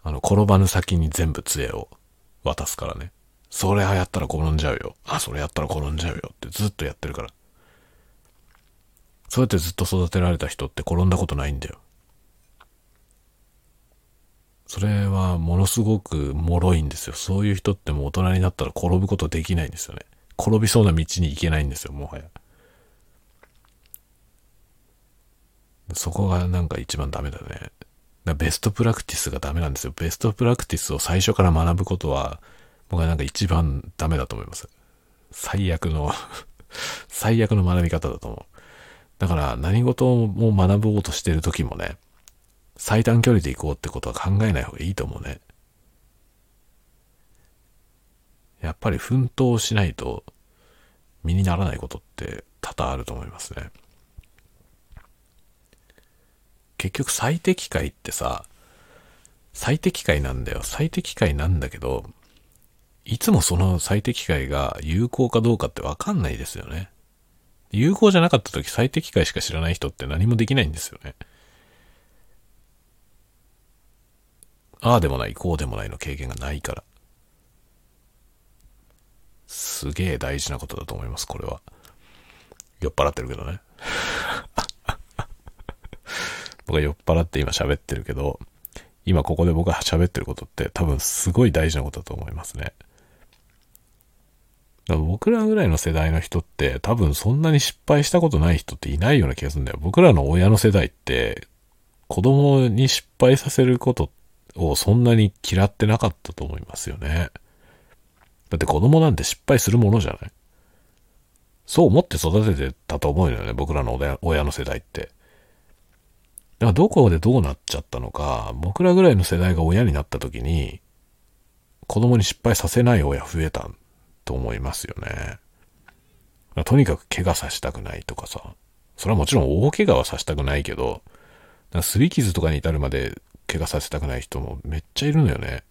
あの、転ばぬ先に全部杖を渡すからね。それはやったら転んじゃうよ。あ、それやったら転んじゃうよってずっとやってるから。そうやってずっと育てられた人って転んだことないんだよ。それはものすごく脆いんですよ。そういう人ってもう大人になったら転ぶことできないんですよね。転びそうな道に行けないんですよ、もはや。そこがなんか一番ダメだね。だベストプラクティスがダメなんですよ。ベストプラクティスを最初から学ぶことは、僕はなんか一番ダメだと思います。最悪の 最悪の学び方だと思う。だから何事を学ぼうとしてる時もね、最短距離で行こうってことは考えない方がいいと思うね。やっぱり奮闘しないと身にならないことって多々あると思いますね。結局最適解ってさ、最適解なんだよ。最適解なんだけど、いつもその最適解が有効かどうかってわかんないですよね。有効じゃなかった時最適解しか知らない人って何もできないんですよね。ああでもない、こうでもないの経験がないから。すげえ大事なことだと思います、これは。酔っ払ってるけどね。僕は酔っ払って今喋ってるけど、今ここで僕が喋ってることって多分すごい大事なことだと思いますね。ら僕らぐらいの世代の人って多分そんなに失敗したことない人っていないような気がするんだよ。僕らの親の世代って子供に失敗させることをそんなに嫌ってなかったと思いますよね。だって子供なんて失敗するものじゃないそう思って育ててたと思うよね、僕らの親の世代って。だからどこでどうなっちゃったのか、僕らぐらいの世代が親になった時に、子供に失敗させない親増えたと思いますよね。とにかく怪我させたくないとかさ。それはもちろん大怪我はさせたくないけど、すり傷とかに至るまで怪我させたくない人もめっちゃいるのよね。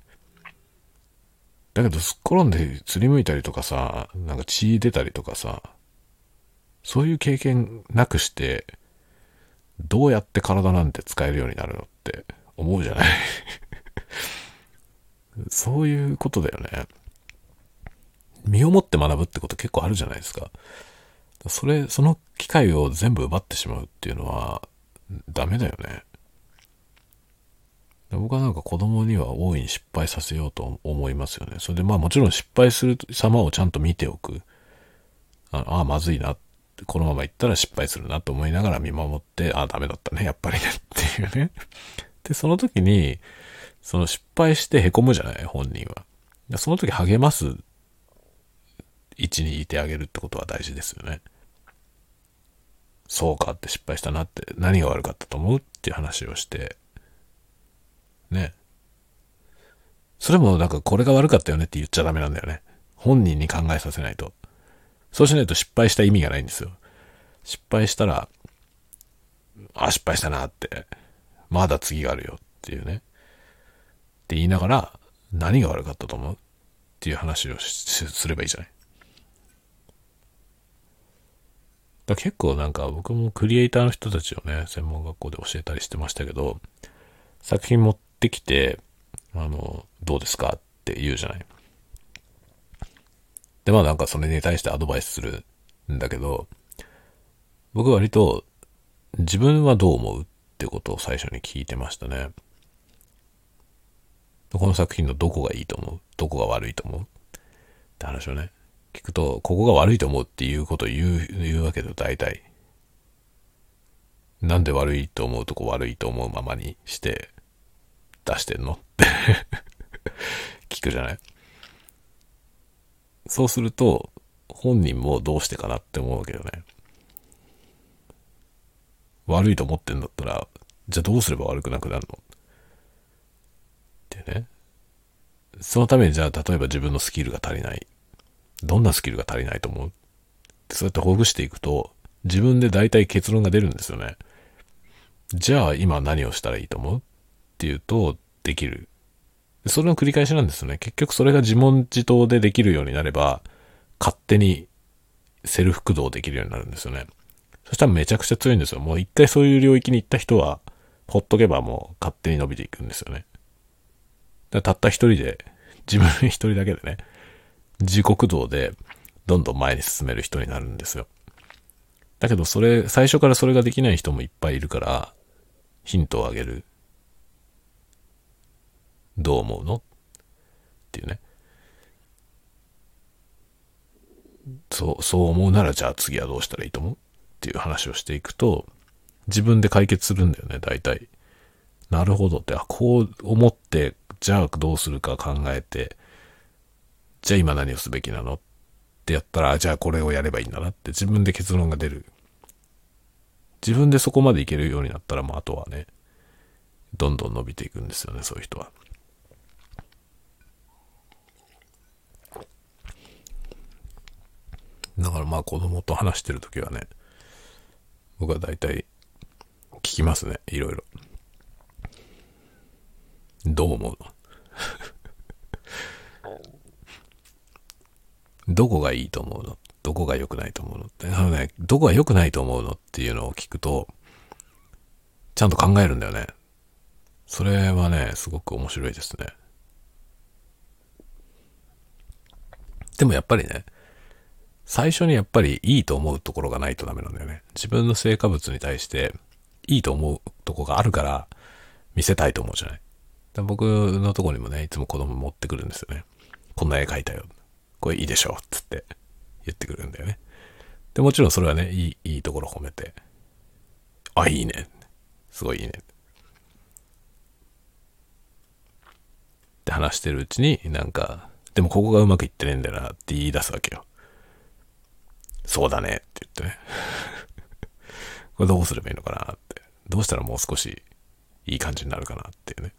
だけど、すっ転んですりむいたりとかさ、なんか血出たりとかさ、そういう経験なくして、どうやって体なんて使えるようになるのって思うじゃない？そういうことだよね。身をもって学ぶってこと結構あるじゃないですか。それ、その機会を全部奪ってしまうっていうのはダメだよね。僕はなんか子供には大いに失敗させようと思いますよね。それでまあもちろん失敗する様をちゃんと見ておく。ああ、まずいな。このまま行ったら失敗するなと思いながら見守って、ああ、ダメだったね。やっぱりね。っていうね。で、その時に、その失敗して凹むじゃない？本人は。その時励ます位置にいてあげるってことは大事ですよね。そうかって失敗したなって何が悪かったと思う？っていう話をして、ね。それもなんかこれが悪かったよねって言っちゃダメなんだよね。本人に考えさせないと。そうしないと失敗した意味がないんですよ。失敗したら、あ、失敗したなって、まだ次があるよっていうね。って言いながら、何が悪かったと思う？っていう話をすればいいじゃない。だ結構なんか僕もクリエイターの人たちをね、専門学校で教えたりしてましたけど、作品持ってきて、あの、どうですかって言うじゃない。で、まあなんかそれに対してアドバイスするんだけど、僕割と自分はどう思うってことを最初に聞いてましたね。この作品のどこがいいと思う？どこが悪いと思う？って話をね、聞くと、ここが悪いと思うっていうことを言う、言うわけで大体。なんで悪いと思うとこ悪いと思うままにして出してんの？って 聞くじゃない？そうすると、本人もどうしてかなって思うけよね。悪いと思ってんだったら、じゃあどうすれば悪くなくなるの？ってね。そのためにじゃあ例えば自分のスキルが足りない。どんなスキルが足りないと思う？そうやってほぐしていくと、自分で大体結論が出るんですよね。じゃあ今何をしたらいいと思う？っていうと、できる。それの繰り返しなんですよね。結局それが自問自答でできるようになれば、勝手にセルフ駆動できるようになるんですよね。そしたらめちゃくちゃ強いんですよ。もう一回そういう領域に行った人は、ほっとけばもう勝手に伸びていくんですよね。だたった一人で、自分一人だけでね、自己駆動でどんどん前に進める人になるんですよ。だけどそれ、最初からそれができない人もいっぱいいるから、ヒントをあげる。どう思うの？っていうね。そう、そう思うならじゃあ次はどうしたらいいと思う？っていう話をしていくと、自分で解決するんだよね、大体。なるほどって、あ、こう思って、じゃあどうするか考えて、じゃあ今何をすべきなの？ってやったら、じゃあこれをやればいいんだなって自分で結論が出る。自分でそこまでいけるようになったら、もうあとはね、どんどん伸びていくんですよね、そういう人は。だからまあ子供と話してるときはね、僕は大体聞きますね、いろいろ。どう思う どこがいいと思うの？どこが良くないと思うの？って。あのね、どこが良くないと思うのっていうのを聞くと、ちゃんと考えるんだよね。それはね、すごく面白いですね。でもやっぱりね、最初にやっぱりいいと思うところがないとダメなんだよね。自分の成果物に対していいと思うとこがあるから見せたいと思うじゃない。僕のとこにもね、いつも子供持ってくるんですよね。こんな絵描いたよ。これいいでしょっつって言ってくるんだよね。で、もちろんそれはね、いい、いいところ褒めて。あ、いいね。すごいいいね。って話してるうちに、なんか、でもここがうまくいってねえんだよなって言い出すわけよ。そうだねって言ってね。これどうすればいいのかなって。どうしたらもう少しいい感じになるかなっていうね。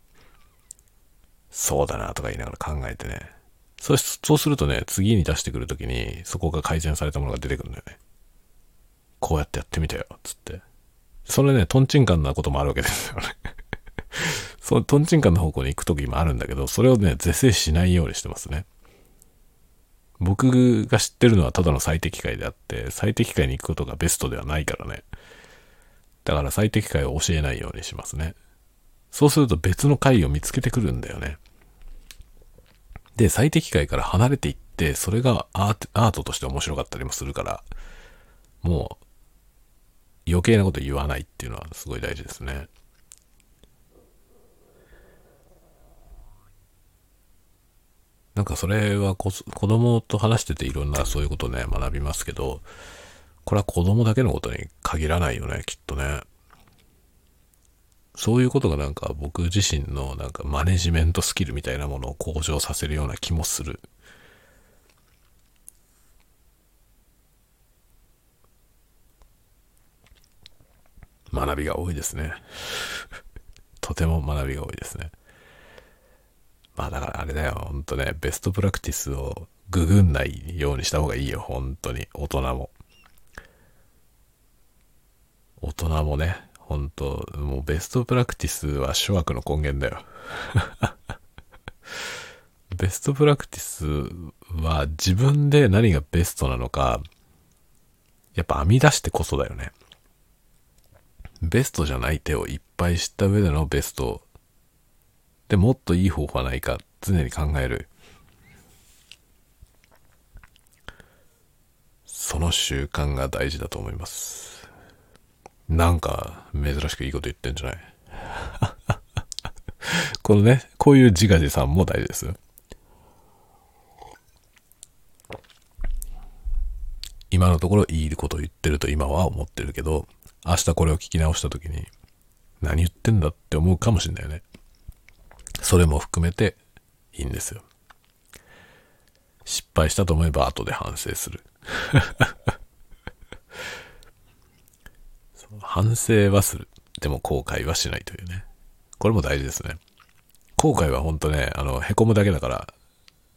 そうだなとか言いながら考えてね。そうそうするとね、次に出してくるときに、そこが改善されたものが出てくるんだよね。こうやってやってみたよ、つって。それね、トンチンカンなこともあるわけですよね。そのトンチンカンの方向に行くときもあるんだけど、それをね、是正しないようにしてますね。僕が知ってるのはただの最適解であって、最適解に行くことがベストではないからね。だから最適解を教えないようにしますね。そうすると別の回を見つけてくるんだよね。で、最適解から離れていって、それがアーアートとして面白かったりもするから、もう余計なこと言わないっていうのはすごい大事ですね。なんかそれはこ子供と話してていろんなそういうことね、学びますけど、これは子供だけのことに限らないよね、きっとね。そういうことがなんか僕自身のなんかマネジメントスキルみたいなものを向上させるような気もする。学びが多いですね。とても学びが多いですね。まあだからあれだよ、ほんとね、ベストプラクティスをググんないようにした方がいいよ、本当に。大人も。大人もね、本当もうベストプラクティスは諸悪の根源だよ。ベストプラクティスは自分で何がベストなのか、やっぱ編み出してこそだよね。ベストじゃない手をいっぱい知った上でのベストでもっといい方法はないか常に考える。その習慣が大事だと思います。なんか珍しくいいこと言ってんじゃない？このね、こういう自画自賛も大事です。今のところいいこと言ってると今は思ってるけど、明日これを聞き直した時に、何言ってんだって思うかもしんないよね。それも含めていいんですよ。失敗したと思えば後で反省する。反省はする。でも後悔はしないというね。これも大事ですね。後悔は本当ね、あの、凹むだけだから、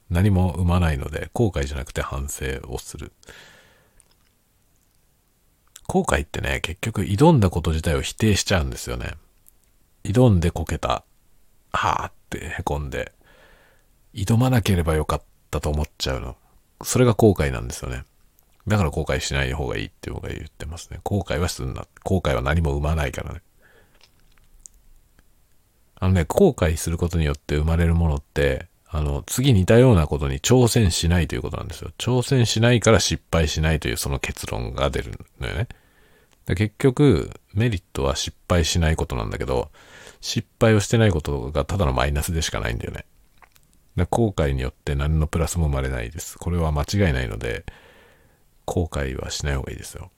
何も生まないので、後悔じゃなくて反省をする。後悔ってね、結局挑んだこと自体を否定しちゃうんですよね。挑んでこけた。はーって凹んで、挑まなければよかったと思っちゃうの。それが後悔なんですよね。だから後悔しない方がいいって僕が言ってますね。後悔はすんな。後悔は何も生まないからね。あのね、後悔することによって生まれるものって、あの、次似たようなことに挑戦しないということなんですよ。挑戦しないから失敗しないというその結論が出るのよね。結局、メリットは失敗しないことなんだけど、失敗をしてないことがただのマイナスでしかないんだよね。後悔によって何のプラスも生まれないです。これは間違いないので、後悔はしない方がいいですよ。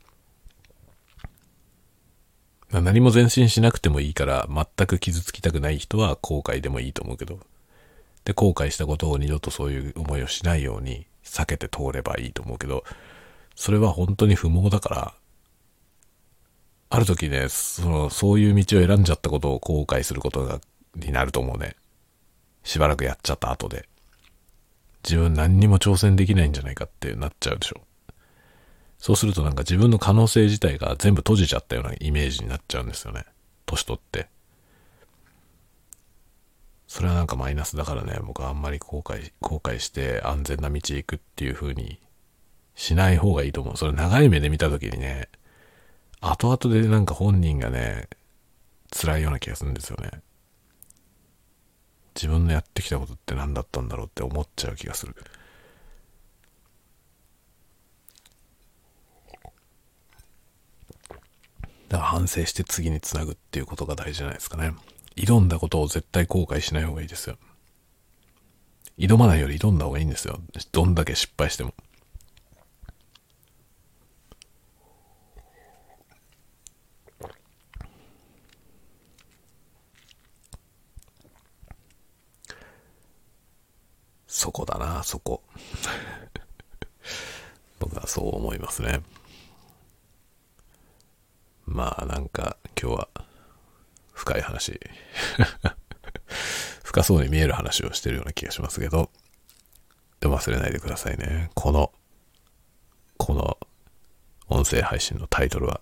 何も前進しなくてもいいから全く傷つきたくない人は後悔でもいいと思うけど、で、後悔したことを二度とそういう思いをしないように避けて通ればいいと思うけど、それは本当に不毛だから、ある時ね、その、そういう道を選んじゃったことを後悔することが、になると思うね。しばらくやっちゃった後で。自分何にも挑戦できないんじゃないかってなっちゃうでしょ。そうするとなんか自分の可能性自体が全部閉じちゃったようなイメージになっちゃうんですよね。年取って。それはなんかマイナスだからね、僕はあんまり後悔、後悔して安全な道行くっていう風にしない方がいいと思う。それ長い目で見た時にね、後々でなんか本人がね、辛いような気がするんですよね。自分のやってきたことって何だったんだろうって思っちゃう気がする。だから反省して次につなぐっていうことが大事じゃないですかね。挑んだことを絶対後悔しない方がいいですよ。挑まないより挑んだ方がいいんですよ。どんだけ失敗しても。そこだな、そこ。僕はそう思いますね。まあなんか今日は深い話 深そうに見える話をしてるような気がしますけど、でも忘れないでくださいね。この、この音声配信のタイトルは、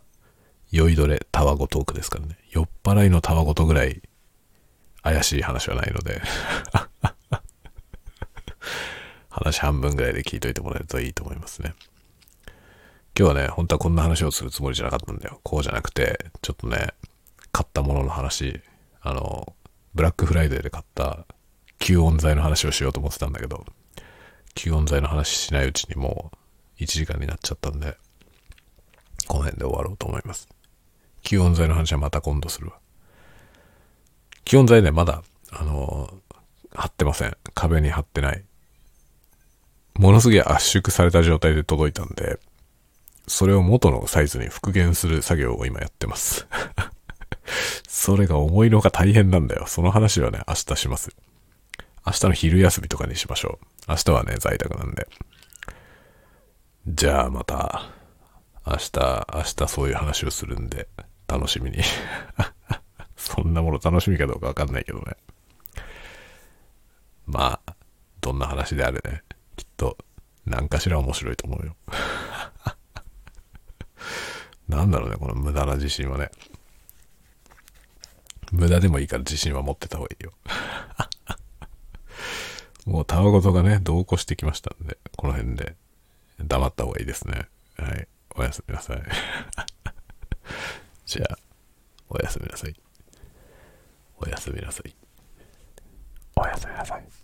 酔いどれタワゴトークですからね。酔っ払いのタワゴトぐらい怪しい話はないので 話半分ぐらいで聞いといてもらえるといいと思いますね。今日はね、本当はこんな話をするつもりじゃなかったんだよ。こうじゃなくて、ちょっとね、買ったものの話、あの、ブラックフライデーで買った吸音材の話をしようと思ってたんだけど、吸音材の話しないうちにもう1時間になっちゃったんで、この辺で終わろうと思います。吸音材の話はまた今度するわ。吸音材ね、まだ、あの、貼ってません。壁に貼ってない。ものすげえ圧縮された状態で届いたんで、それを元のサイズに復元する作業を今やってます それが思いのが大変なんだよ。その話はね、明日します。明日の昼休みとかにしましょう。明日はね、在宅なんで。じゃあまた、明日、明日そういう話をするんで、楽しみに。そんなもの楽しみかどうかわかんないけどね。まあ、どんな話であれね、と何かしら面白いと思うよ。なんだろうね、この無駄な自信はね。無駄でもいいから自信は持ってた方がいいよ。もうたわごとがね、同行してきましたんで、この辺で黙った方がいいですね。はい。おやすみなさい。じゃあ、おやすみなさい。おやすみなさい。おやすみなさい。